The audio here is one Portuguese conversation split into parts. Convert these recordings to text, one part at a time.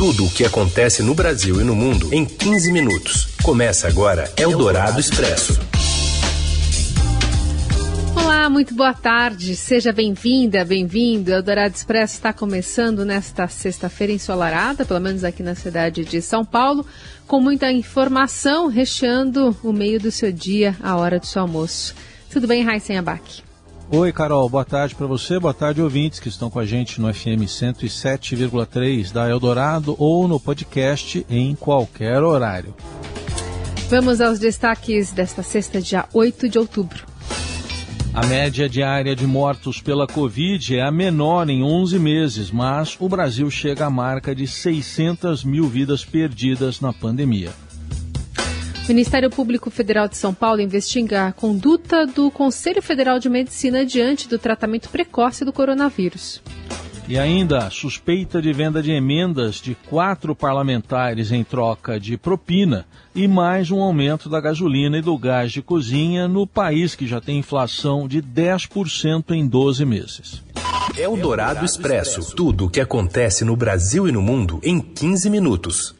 Tudo o que acontece no Brasil e no mundo em 15 minutos. Começa agora Eldorado Expresso. Olá, muito boa tarde. Seja bem-vinda, bem-vindo. Eldorado Expresso está começando nesta sexta-feira ensolarada, pelo menos aqui na cidade de São Paulo, com muita informação, recheando o meio do seu dia, a hora do seu almoço. Tudo bem, Raíssen Abac? Oi, Carol, boa tarde para você, boa tarde, ouvintes que estão com a gente no FM 107,3 da Eldorado ou no podcast em qualquer horário. Vamos aos destaques desta sexta, dia 8 de outubro. A média diária de mortos pela Covid é a menor em 11 meses, mas o Brasil chega à marca de 600 mil vidas perdidas na pandemia. O Ministério Público Federal de São Paulo investiga a conduta do Conselho Federal de Medicina diante do tratamento precoce do coronavírus. E ainda, suspeita de venda de emendas de quatro parlamentares em troca de propina e mais um aumento da gasolina e do gás de cozinha no país que já tem inflação de 10% em 12 meses. É o Dourado Expresso. Tudo o que acontece no Brasil e no mundo em 15 minutos.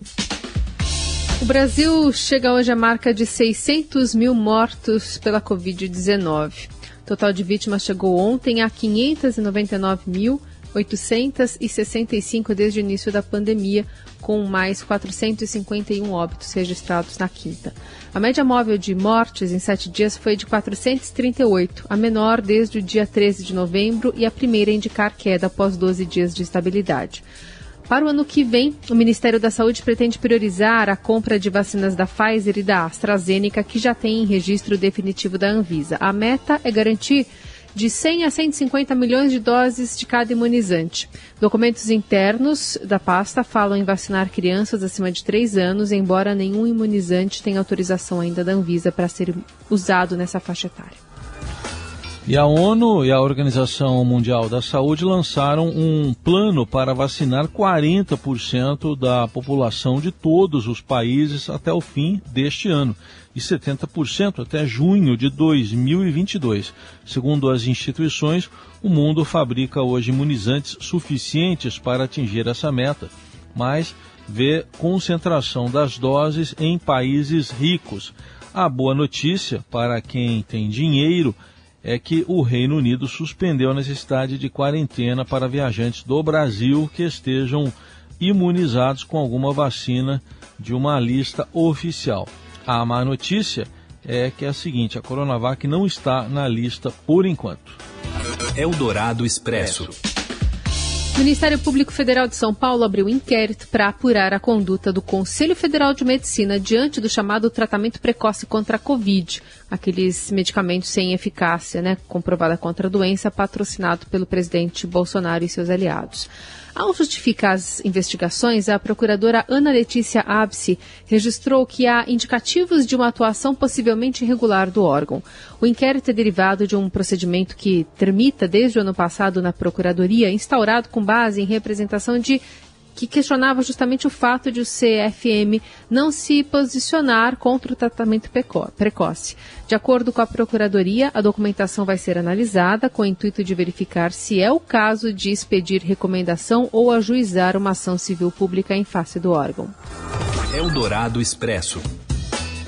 O Brasil chega hoje à marca de 600 mil mortos pela Covid-19. O total de vítimas chegou ontem a 599.865 desde o início da pandemia, com mais 451 óbitos registrados na quinta. A média móvel de mortes em sete dias foi de 438, a menor desde o dia 13 de novembro e a primeira a indicar queda após 12 dias de estabilidade. Para o ano que vem, o Ministério da Saúde pretende priorizar a compra de vacinas da Pfizer e da AstraZeneca, que já têm registro definitivo da Anvisa. A meta é garantir de 100 a 150 milhões de doses de cada imunizante. Documentos internos da pasta falam em vacinar crianças acima de 3 anos, embora nenhum imunizante tenha autorização ainda da Anvisa para ser usado nessa faixa etária. E a ONU e a Organização Mundial da Saúde lançaram um plano para vacinar 40% da população de todos os países até o fim deste ano e 70% até junho de 2022. Segundo as instituições, o mundo fabrica hoje imunizantes suficientes para atingir essa meta, mas vê concentração das doses em países ricos. A boa notícia para quem tem dinheiro é que o Reino Unido suspendeu a necessidade de quarentena para viajantes do Brasil que estejam imunizados com alguma vacina de uma lista oficial. A má notícia é que é a seguinte: a Coronavac não está na lista por enquanto. Eldorado Expresso. O Ministério Público Federal de São Paulo abriu um inquérito para apurar a conduta do Conselho Federal de Medicina diante do chamado tratamento precoce contra a Covid, aqueles medicamentos sem eficácia né, comprovada contra a doença, patrocinado pelo presidente Bolsonaro e seus aliados. Ao justificar as investigações, a procuradora Ana Letícia Abse registrou que há indicativos de uma atuação possivelmente irregular do órgão. O inquérito é derivado de um procedimento que tramita desde o ano passado na Procuradoria, instaurado com base em representação de que questionava justamente o fato de o CFM não se posicionar contra o tratamento precoce. De acordo com a Procuradoria, a documentação vai ser analisada com o intuito de verificar se é o caso de expedir recomendação ou ajuizar uma ação civil pública em face do órgão. Eldorado Expresso.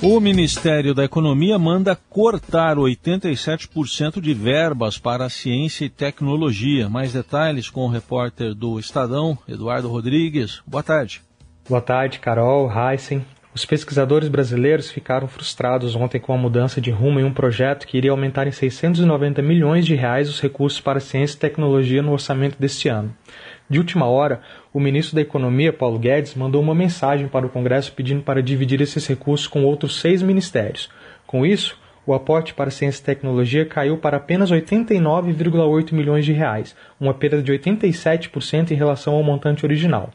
O Ministério da Economia manda cortar 87% de verbas para ciência e tecnologia. Mais detalhes com o repórter do Estadão, Eduardo Rodrigues. Boa tarde. Boa tarde, Carol, Heisen. Os pesquisadores brasileiros ficaram frustrados ontem com a mudança de rumo em um projeto que iria aumentar em 690 milhões de reais os recursos para ciência e tecnologia no orçamento deste ano. De última hora, o ministro da Economia, Paulo Guedes, mandou uma mensagem para o Congresso pedindo para dividir esses recursos com outros seis ministérios. Com isso, o aporte para ciência e tecnologia caiu para apenas 89,8 milhões de reais, uma perda de 87% em relação ao montante original.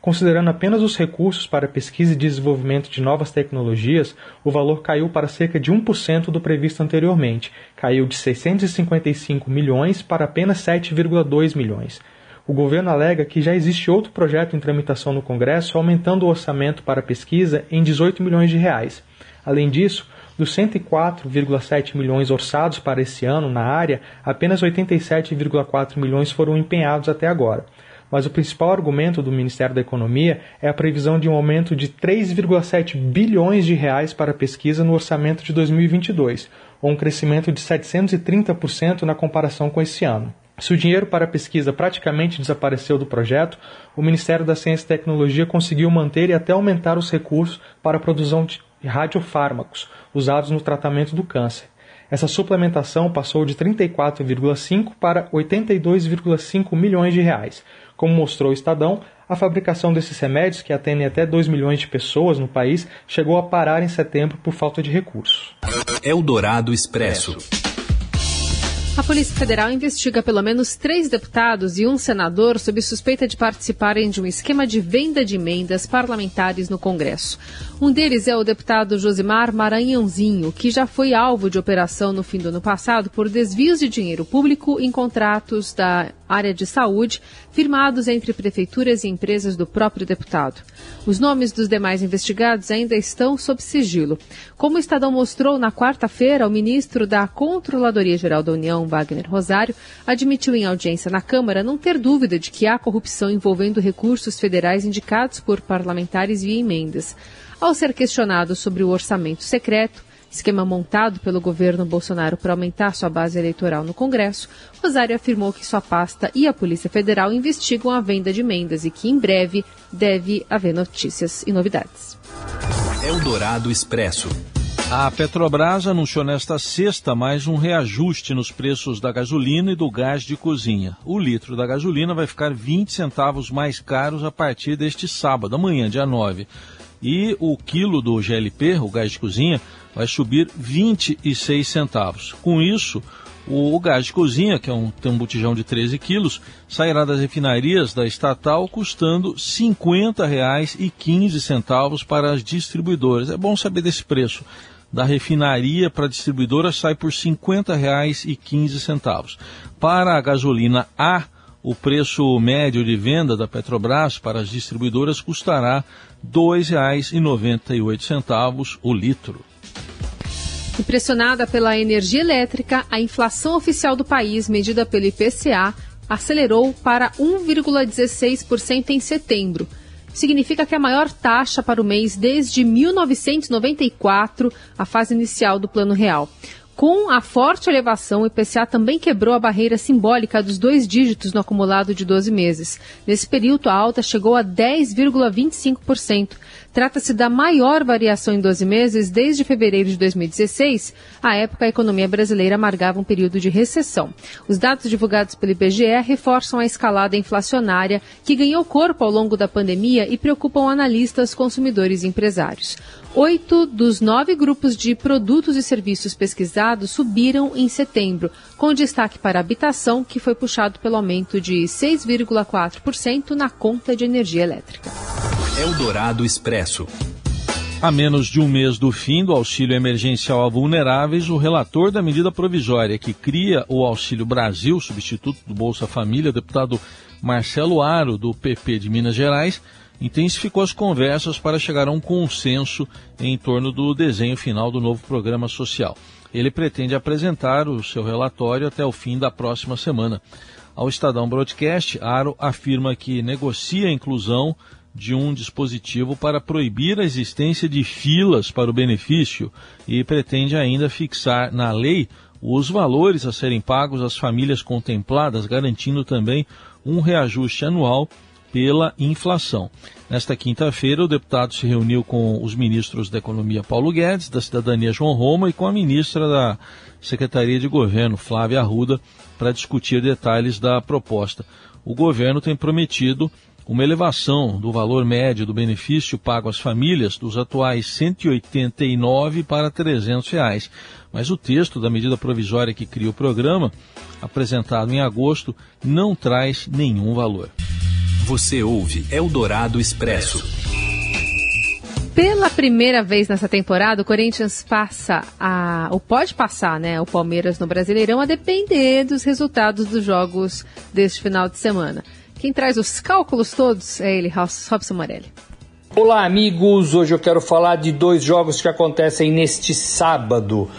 Considerando apenas os recursos para pesquisa e desenvolvimento de novas tecnologias, o valor caiu para cerca de 1% do previsto anteriormente, caiu de 655 milhões para apenas 7,2 milhões. O governo alega que já existe outro projeto em tramitação no Congresso aumentando o orçamento para pesquisa em 18 milhões de reais. Além disso, dos 104,7 milhões orçados para esse ano na área, apenas 87,4 milhões foram empenhados até agora. mas o principal argumento do Ministério da Economia é a previsão de um aumento de 3,7 bilhões de reais para pesquisa no orçamento de 2022, ou um crescimento de 730% na comparação com esse ano. Se o dinheiro para a pesquisa praticamente desapareceu do projeto, o Ministério da Ciência e Tecnologia conseguiu manter e até aumentar os recursos para a produção de radiofármacos usados no tratamento do câncer. Essa suplementação passou de 34,5 para 82,5 milhões de reais. Como mostrou o Estadão, a fabricação desses remédios, que atendem até 2 milhões de pessoas no país, chegou a parar em setembro por falta de recursos. Eldorado Expresso. A Polícia Federal investiga pelo menos três deputados e um senador sob suspeita de participarem de um esquema de venda de emendas parlamentares no Congresso. Um deles é o deputado Josimar Maranhãozinho, que já foi alvo de operação no fim do ano passado por desvios de dinheiro público em contratos da área de saúde firmados entre prefeituras e empresas do próprio deputado. Os nomes dos demais investigados ainda estão sob sigilo. Como o Estadão mostrou na quarta-feira, o ministro da Controladoria Geral da União, Wagner Rosário, admitiu em audiência na Câmara não ter dúvida de que há corrupção envolvendo recursos federais indicados por parlamentares via emendas. Ao ser questionado sobre o orçamento secreto, esquema montado pelo governo Bolsonaro para aumentar sua base eleitoral no Congresso, Rosário afirmou que sua pasta e a Polícia Federal investigam a venda de emendas e que em breve deve haver notícias e novidades. Eldorado Expresso. A Petrobras anunciou nesta sexta mais um reajuste nos preços da gasolina e do gás de cozinha. O litro da gasolina vai ficar 20 centavos mais caros a partir deste sábado, amanhã, dia 9 e o quilo do GLP, o gás de cozinha, vai subir 26 centavos. Com isso, o, gás de cozinha, que é um, tem um botijão de 13 quilos, sairá das refinarias da estatal custando R$ 50,15 para as distribuidoras. É bom saber desse preço. Da refinaria para a distribuidora sai por R$ 50,15. Para a gasolina A, o preço médio de venda da Petrobras para as distribuidoras custará R$ 2,98 o litro. Impressionada pela energia elétrica, a inflação oficial do país, medida pelo IPCA, acelerou para 1,16% em setembro. Significa que a maior taxa para o mês desde 1994, a fase inicial do Plano Real. Com a forte elevação, o IPCA também quebrou a barreira simbólica dos dois dígitos no acumulado de 12 meses. Nesse período, a alta chegou a 10,25%. Trata-se da maior variação em 12 meses desde fevereiro de 2016. À época, a economia brasileira amargava um período de recessão. Os dados divulgados pelo IBGE reforçam a escalada inflacionária que ganhou corpo ao longo da pandemia e preocupam analistas, consumidores e empresários. Oito dos nove grupos de produtos e serviços pesquisados subiram em setembro, com destaque para a habitação, que foi puxado pelo aumento de 6,4% na conta de energia elétrica. Eldorado Expresso. A menos de um mês do fim do auxílio emergencial a vulneráveis, o relator da medida provisória que cria o Auxílio Brasil, substituto do Bolsa Família, deputado Marcelo Aro, do PP de Minas Gerais, intensificou as conversas para chegar a um consenso em torno do desenho final do novo programa social. Ele pretende apresentar o seu relatório até o fim da próxima semana. Ao Estadão Broadcast, Aro afirma que negocia a inclusão de um dispositivo para proibir a existência de filas para o benefício e pretende ainda fixar na lei os valores a serem pagos às famílias contempladas, garantindo também um reajuste anual pela inflação. Nesta quinta-feira, o deputado se reuniu com os ministros da Economia Paulo Guedes, da Cidadania João Roma e com a ministra da Secretaria de Governo, Flávia Arruda, para discutir detalhes da proposta. O governo tem prometido uma elevação do valor médio do benefício pago às famílias dos atuais 189 para 300 reais. Mas o texto da medida provisória que cria o programa, apresentado em agosto, não traz nenhum valor. Você ouve Eldorado Expresso. Pela primeira vez nessa temporada, o Corinthians passa a. ou pode passar, né? O Palmeiras no Brasileirão a depender dos resultados dos jogos deste final de semana. Quem traz os cálculos todos é ele, Robson Morelli. Olá, amigos! Hoje eu quero falar de dois jogos que acontecem neste sábado.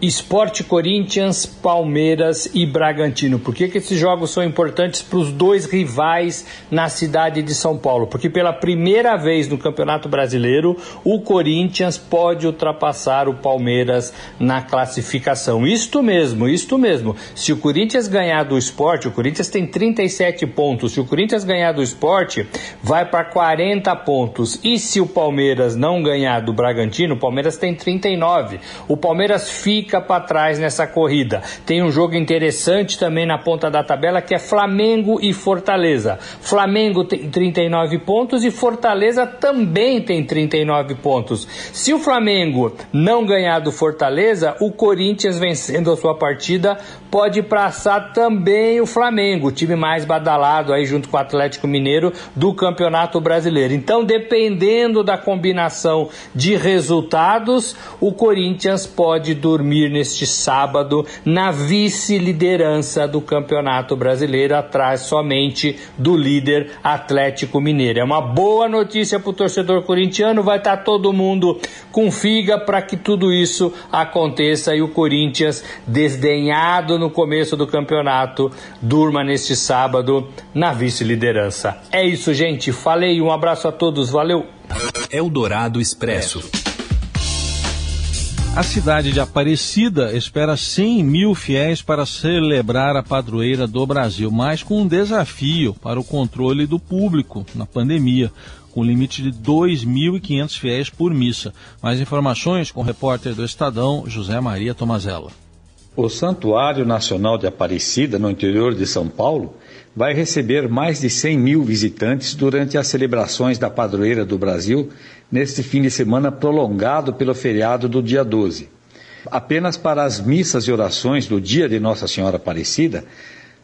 Esporte Corinthians, Palmeiras e Bragantino. Por que, que esses jogos são importantes para os dois rivais na cidade de São Paulo? Porque pela primeira vez no Campeonato Brasileiro, o Corinthians pode ultrapassar o Palmeiras na classificação. Isto mesmo, isto mesmo. Se o Corinthians ganhar do esporte, o Corinthians tem 37 pontos. Se o Corinthians ganhar do esporte, vai para 40 pontos. E se o Palmeiras não ganhar do Bragantino, o Palmeiras tem 39. O Palmeiras fica fica para trás nessa corrida. Tem um jogo interessante também na ponta da tabela que é Flamengo e Fortaleza. Flamengo tem 39 pontos e Fortaleza também tem 39 pontos. Se o Flamengo não ganhar do Fortaleza, o Corinthians vencendo a sua partida pode passar também o Flamengo, o time mais badalado aí junto com o Atlético Mineiro do Campeonato Brasileiro. Então, dependendo da combinação de resultados, o Corinthians pode dormir neste sábado na vice-liderança do Campeonato Brasileiro, atrás somente do líder Atlético Mineiro. É uma boa notícia para o torcedor corintiano, vai estar tá todo mundo com figa para que tudo isso aconteça e o Corinthians desdenhado no começo do campeonato, durma neste sábado na vice-liderança. É isso, gente. Falei, um abraço a todos, valeu. Eldorado Expresso. A cidade de Aparecida espera 100 mil fiéis para celebrar a padroeira do Brasil, mas com um desafio para o controle do público na pandemia, com limite de 2.500 fiéis por missa. Mais informações com o repórter do Estadão, José Maria Tomazella. O Santuário Nacional de Aparecida, no interior de São Paulo, vai receber mais de 100 mil visitantes durante as celebrações da Padroeira do Brasil neste fim de semana prolongado pelo feriado do dia 12. Apenas para as missas e orações do dia de Nossa Senhora Aparecida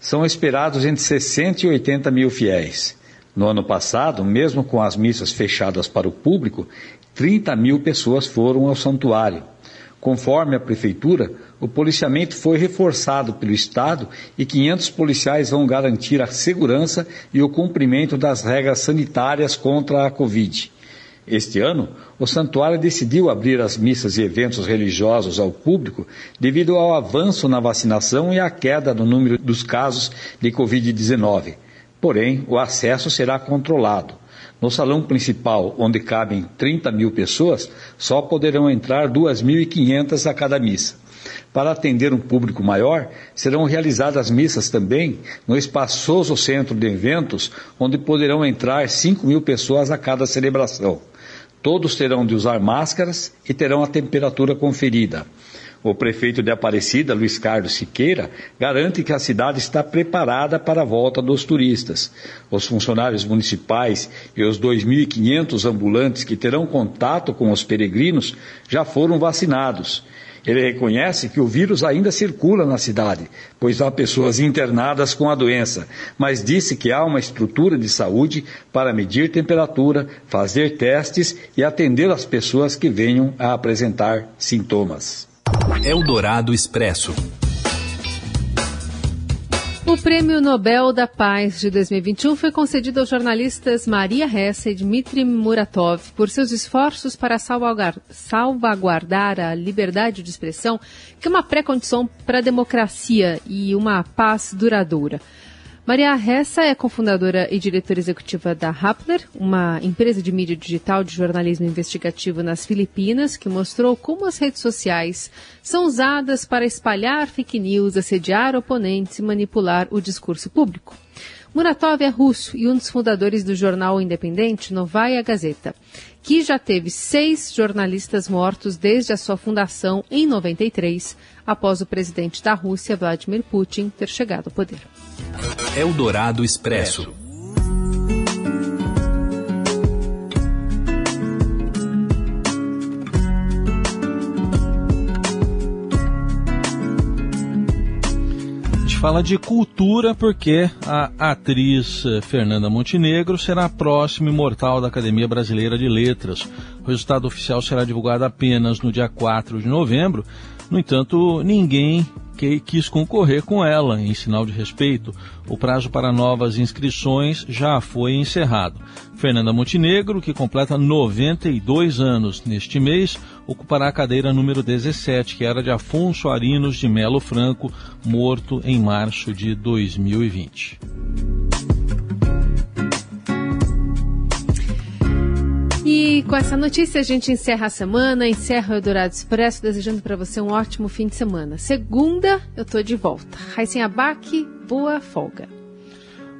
são esperados entre 60 e 80 mil fiéis. No ano passado, mesmo com as missas fechadas para o público, 30 mil pessoas foram ao santuário. Conforme a Prefeitura, o policiamento foi reforçado pelo Estado e 500 policiais vão garantir a segurança e o cumprimento das regras sanitárias contra a Covid. Este ano, o santuário decidiu abrir as missas e eventos religiosos ao público devido ao avanço na vacinação e à queda no número dos casos de Covid-19. Porém, o acesso será controlado. No salão principal, onde cabem 30 mil pessoas, só poderão entrar 2.500 a cada missa. Para atender um público maior, serão realizadas missas também no espaçoso centro de eventos, onde poderão entrar 5 mil pessoas a cada celebração. Todos terão de usar máscaras e terão a temperatura conferida. O prefeito de Aparecida, Luiz Carlos Siqueira, garante que a cidade está preparada para a volta dos turistas. Os funcionários municipais e os 2.500 ambulantes que terão contato com os peregrinos já foram vacinados. Ele reconhece que o vírus ainda circula na cidade, pois há pessoas internadas com a doença, mas disse que há uma estrutura de saúde para medir temperatura, fazer testes e atender as pessoas que venham a apresentar sintomas. Eldorado Expresso. O Prêmio Nobel da Paz de 2021 foi concedido aos jornalistas Maria Ressa e Dmitry Muratov por seus esforços para salvaguardar a liberdade de expressão, que é uma pré-condição para a democracia e uma paz duradoura. Maria Ressa é cofundadora e diretora executiva da Rappler, uma empresa de mídia digital de jornalismo investigativo nas Filipinas, que mostrou como as redes sociais são usadas para espalhar fake news, assediar oponentes e manipular o discurso público. Muratov é russo e um dos fundadores do jornal independente Novaya Gazeta, que já teve seis jornalistas mortos desde a sua fundação em 93, após o presidente da Rússia, Vladimir Putin, ter chegado ao poder. Eldorado Expresso. fala de cultura porque a atriz eh, Fernanda Montenegro será a próxima imortal da Academia Brasileira de Letras. O resultado oficial será divulgado apenas no dia 4 de novembro, No entanto, ninguém que quis concorrer com ela em sinal de respeito. O prazo para novas inscrições já foi encerrado. Fernanda Montenegro, que completa 92 anos neste mês, ocupará a cadeira número 17, que era de Afonso Arinos de Melo Franco, morto em março de 2020. Com essa notícia a gente encerra a semana, encerra o Eldorado Expresso, desejando para você um ótimo fim de semana. Segunda, eu tô de volta. Raíssen Abac, boa folga.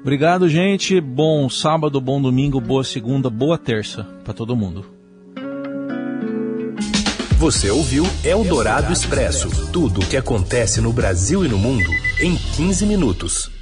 Obrigado, gente. Bom sábado, bom domingo, boa segunda, boa terça para todo mundo. Você ouviu Eldorado Expresso tudo o que acontece no Brasil e no mundo em 15 minutos.